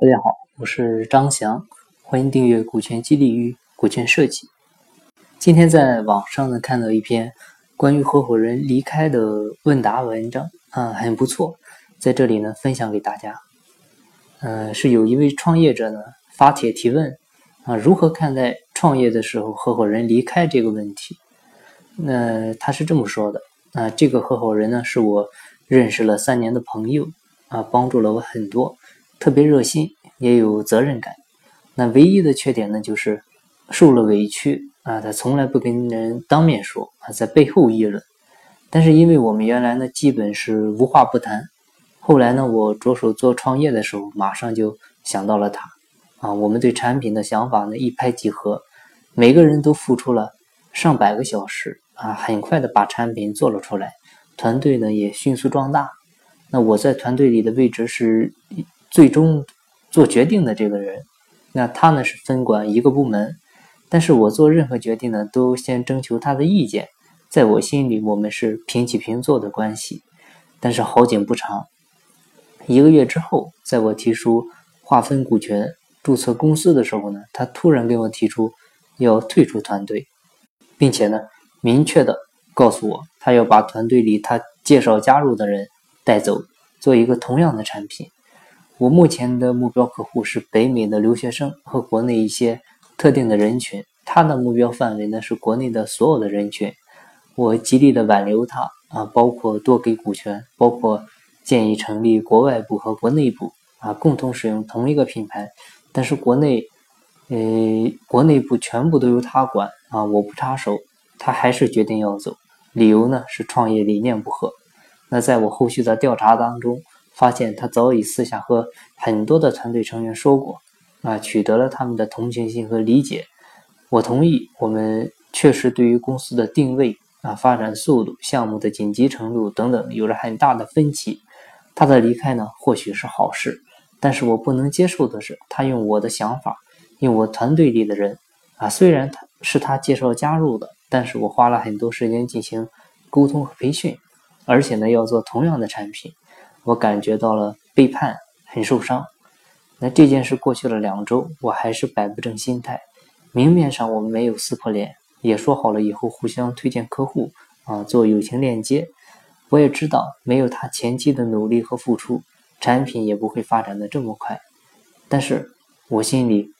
大家好，我是张翔，欢迎订阅《股权激励与股权设计》。今天在网上呢看到一篇关于合伙人离开的问答文章，啊，很不错，在这里呢分享给大家。嗯，是有一位创业者呢发帖提问，啊，如何看待创业的时候合伙人离开这个问题？那他是这么说的，啊，这个合伙人呢是我认识了三年的朋友，啊，帮助了我很多。特别热心，也有责任感。那唯一的缺点呢，就是受了委屈啊，他从来不跟人当面说啊，在背后议论。但是因为我们原来呢，基本是无话不谈。后来呢，我着手做创业的时候，马上就想到了他啊。我们对产品的想法呢，一拍即合，每个人都付出了上百个小时啊，很快的把产品做了出来，团队呢也迅速壮大。那我在团队里的位置是。最终做决定的这个人，那他呢是分管一个部门，但是我做任何决定呢都先征求他的意见，在我心里我们是平起平坐的关系。但是好景不长，一个月之后，在我提出划分股权、注册公司的时候呢，他突然跟我提出要退出团队，并且呢明确的告诉我，他要把团队里他介绍加入的人带走，做一个同样的产品。我目前的目标客户是北美的留学生和国内一些特定的人群，他的目标范围呢是国内的所有的人群。我极力的挽留他啊，包括多给股权，包括建议成立国外部和国内部啊，共同使用同一个品牌。但是国内，呃，国内部全部都由他管啊，我不插手，他还是决定要走。理由呢是创业理念不合。那在我后续的调查当中。发现他早已私下和很多的团队成员说过，啊，取得了他们的同情心和理解。我同意，我们确实对于公司的定位、啊发展速度、项目的紧急程度等等有着很大的分歧。他的离开呢，或许是好事，但是我不能接受的是，他用我的想法，用我团队里的人，啊，虽然他是他介绍加入的，但是我花了很多时间进行沟通和培训，而且呢，要做同样的产品。我感觉到了背叛，很受伤。那这件事过去了两周，我还是摆不正心态。明面上我们没有撕破脸，也说好了以后互相推荐客户啊，做友情链接。我也知道，没有他前期的努力和付出，产品也不会发展的这么快。但是我心里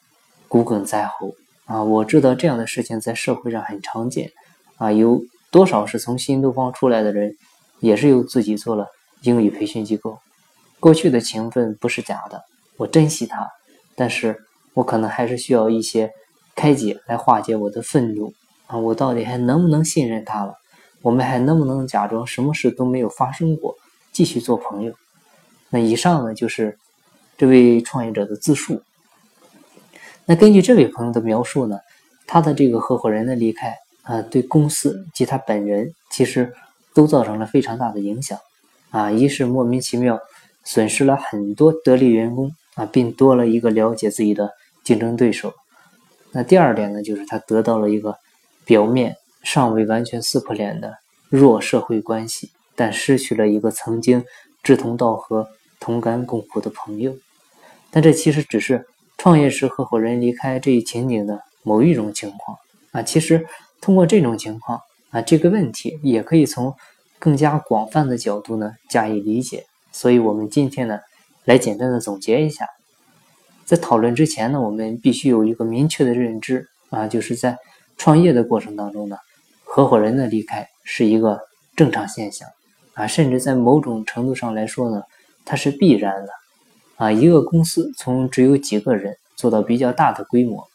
骨梗在喉啊，我知道这样的事情在社会上很常见啊，有多少是从新东方出来的人，也是由自己做了。英语培训机构，过去的情分不是假的，我珍惜它，但是我可能还是需要一些开解来化解我的愤怒啊！我到底还能不能信任他了？我们还能不能假装什么事都没有发生过，继续做朋友？那以上呢，就是这位创业者的自述。那根据这位朋友的描述呢，他的这个合伙人的离开啊，对公司及他本人其实都造成了非常大的影响。啊，一是莫名其妙损失了很多得力员工啊，并多了一个了解自己的竞争对手。那第二点呢，就是他得到了一个表面尚未完全撕破脸的弱社会关系，但失去了一个曾经志同道合、同甘共苦的朋友。但这其实只是创业时合伙人离开这一情景的某一种情况啊。其实通过这种情况啊，这个问题也可以从。更加广泛的角度呢加以理解，所以我们今天呢来简单的总结一下，在讨论之前呢，我们必须有一个明确的认知啊，就是在创业的过程当中呢，合伙人的离开是一个正常现象啊，甚至在某种程度上来说呢，它是必然的啊。一个公司从只有几个人做到比较大的规模，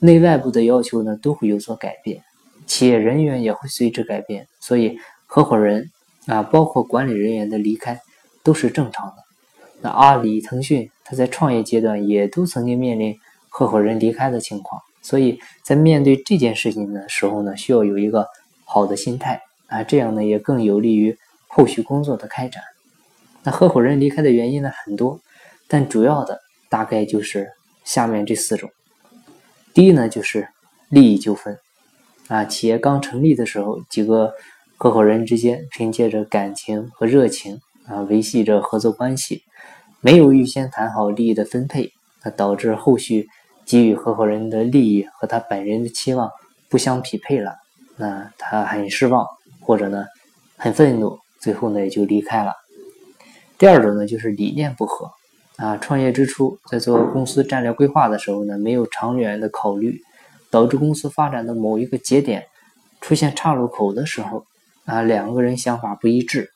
内外部的要求呢都会有所改变，企业人员也会随之改变，所以。合伙人啊，包括管理人员的离开都是正常的。那阿里、腾讯，它在创业阶段也都曾经面临合伙人离开的情况，所以在面对这件事情的时候呢，需要有一个好的心态啊，这样呢也更有利于后续工作的开展。那合伙人离开的原因呢很多，但主要的大概就是下面这四种。第一呢就是利益纠纷啊，企业刚成立的时候几个。合伙人之间凭借着感情和热情啊，维系着合作关系，没有预先谈好利益的分配那导致后续给予合伙人的利益和他本人的期望不相匹配了，那他很失望，或者呢很愤怒，最后呢也就离开了。第二种呢就是理念不合，啊，创业之初在做公司战略规划的时候呢，没有长远的考虑，导致公司发展的某一个节点出现岔路口的时候，啊，两个人想法不一致，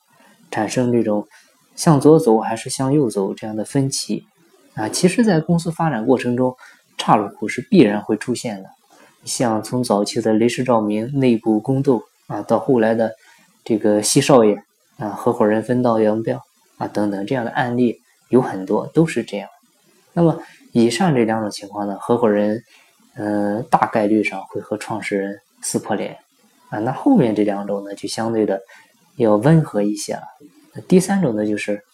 产生这种向左走还是向右走这样的分歧，啊，其实，在公司发展过程中，岔路口是必然会出现的，像从早期的雷士照明内部宫斗啊，到后来的这个西少爷啊，合伙人分道扬镳。啊，等等这样的案例有很多，都是这样。那么以上这两种情况呢，合伙人，呃，大概率上会和创始人撕破脸啊。那后面这两种呢，就相对的要温和一些了。第三种呢，就是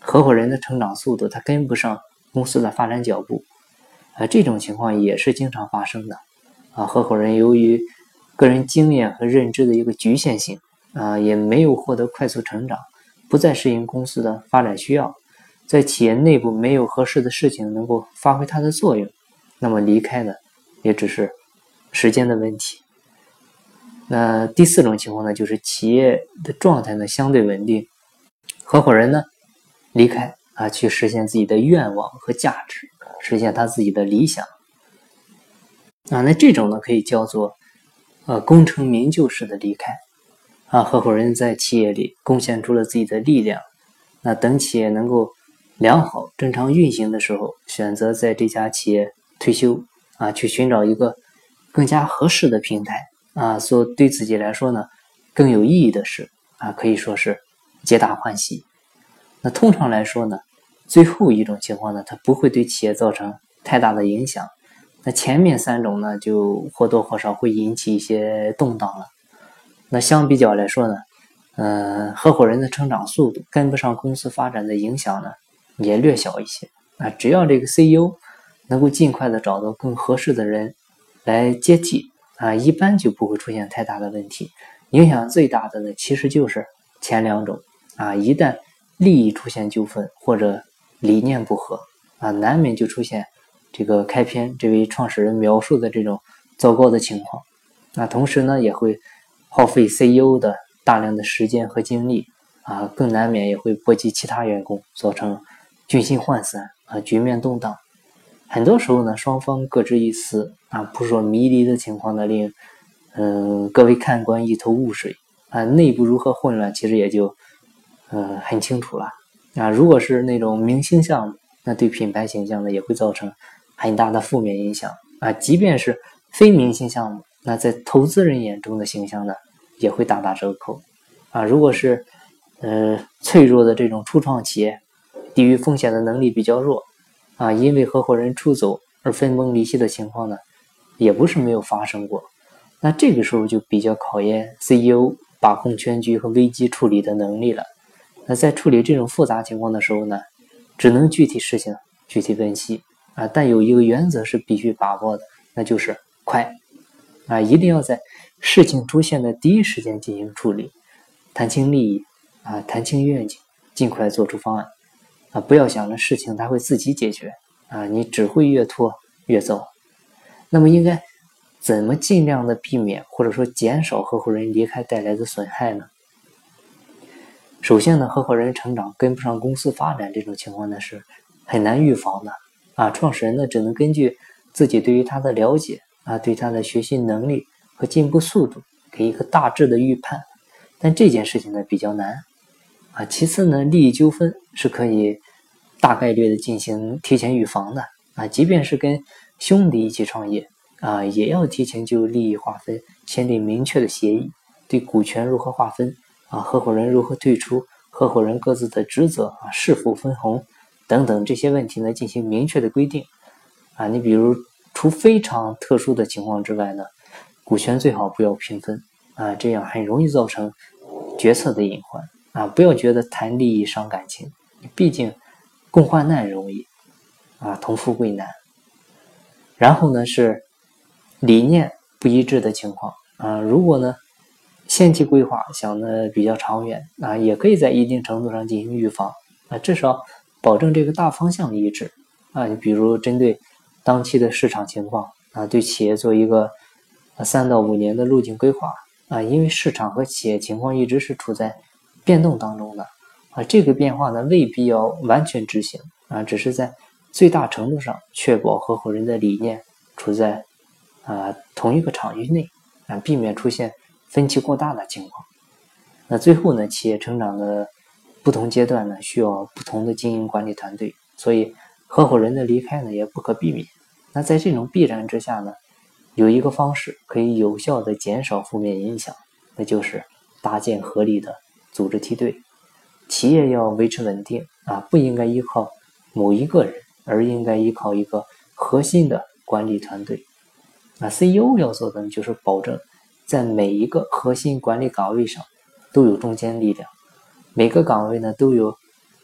合伙人的成长速度他跟不上公司的发展脚步啊，这种情况也是经常发生的啊。合伙人由于个人经验和认知的一个局限性啊，也没有获得快速成长。不再适应公司的发展需要，在企业内部没有合适的事情能够发挥它的作用，那么离开呢，也只是时间的问题。那第四种情况呢，就是企业的状态呢相对稳定，合伙人呢离开啊，去实现自己的愿望和价值，实现他自己的理想啊。那这种呢可以叫做呃功成名就式的离开。啊，合伙人在企业里贡献出了自己的力量，那等企业能够良好正常运行的时候，选择在这家企业退休啊，去寻找一个更加合适的平台啊，做对自己来说呢更有意义的事啊，可以说是皆大欢喜。那通常来说呢，最后一种情况呢，它不会对企业造成太大的影响。那前面三种呢，就或多或少会引起一些动荡了。那相比较来说呢，呃，合伙人的成长速度跟不上公司发展的影响呢，也略小一些。啊，只要这个 CEO 能够尽快的找到更合适的人来接替，啊，一般就不会出现太大的问题。影响最大的呢，其实就是前两种。啊，一旦利益出现纠纷或者理念不合，啊，难免就出现这个开篇这位创始人描述的这种糟糕的情况。那同时呢，也会。耗费 CEO 的大量的时间和精力啊，更难免也会波及其他员工，造成军心涣散啊，局面动荡。很多时候呢，双方各执一词啊，扑朔迷离的情况呢，令嗯各位看官一头雾水啊。内部如何混乱，其实也就嗯很清楚了啊。如果是那种明星项目，那对品牌形象呢，也会造成很大的负面影响啊。即便是非明星项目。那在投资人眼中的形象呢，也会大打折扣，啊，如果是，呃，脆弱的这种初创企业，抵御风险的能力比较弱，啊，因为合伙人出走而分崩离析的情况呢，也不是没有发生过。那这个时候就比较考验 CEO 把控全局和危机处理的能力了。那在处理这种复杂情况的时候呢，只能具体事情具体分析，啊，但有一个原则是必须把握的，那就是快。啊，一定要在事情出现的第一时间进行处理，谈清利益，啊，谈清愿景，尽快做出方案，啊，不要想着事情它会自己解决，啊，你只会越拖越糟。那么应该怎么尽量的避免或者说减少合伙人离开带来的损害呢？首先呢，合伙人成长跟不上公司发展这种情况呢是很难预防的，啊，创始人呢只能根据自己对于他的了解。啊，对他的学习能力和进步速度给一个大致的预判，但这件事情呢比较难啊。其次呢，利益纠纷是可以大概率的进行提前预防的啊。即便是跟兄弟一起创业啊，也要提前就利益划分签订明确的协议，对股权如何划分啊，合伙人如何退出，合伙人各自的职责啊，是否分红等等这些问题呢进行明确的规定啊。你比如。除非常特殊的情况之外呢，股权最好不要平分啊，这样很容易造成决策的隐患啊。不要觉得谈利益伤感情，毕竟共患难容易啊，同富贵难。然后呢是理念不一致的情况啊，如果呢限期规划想的比较长远啊，也可以在一定程度上进行预防啊，至少保证这个大方向一致啊，你比如针对当期的市场情况啊，对企业做一个三到五年的路径规划啊，因为市场和企业情况一直是处在变动当中的啊，这个变化呢未必要完全执行啊，只是在最大程度上确保合伙人的理念处在啊同一个场域内啊，避免出现分歧过大的情况。那最后呢，企业成长的不同阶段呢，需要不同的经营管理团队，所以合伙人的离开呢也不可避免。那在这种必然之下呢，有一个方式可以有效的减少负面影响，那就是搭建合理的组织梯队。企业要维持稳定啊，不应该依靠某一个人，而应该依靠一个核心的管理团队。那 CEO 要做的呢，就是保证在每一个核心管理岗位上。都有中坚力量，每个岗位呢都有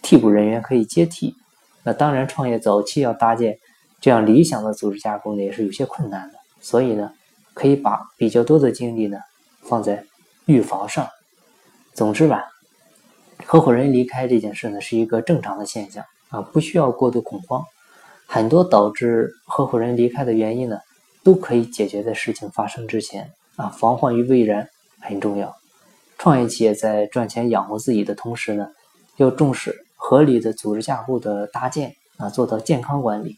替补人员可以接替。那当然，创业早期要搭建这样理想的组织架构呢，也是有些困难的。所以呢，可以把比较多的精力呢放在预防上。总之吧，合伙人离开这件事呢是一个正常的现象啊，不需要过度恐慌。很多导致合伙人离开的原因呢，都可以解决在事情发生之前啊，防患于未然很重要。创业企业在赚钱养活自己的同时呢，要重视合理的组织架构的搭建啊，做到健康管理。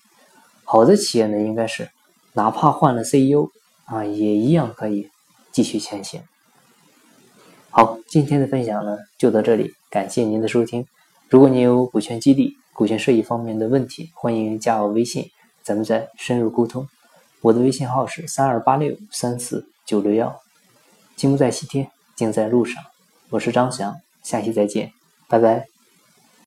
好的企业呢，应该是哪怕换了 CEO 啊，也一样可以继续前行。好，今天的分享呢就到这里，感谢您的收听。如果您有股权激励、股权设计方面的问题，欢迎加我微信，咱们再深入沟通。我的微信号是三二八六三四九六幺，金不在西天。金在路上，我是张翔，下期再见，拜拜。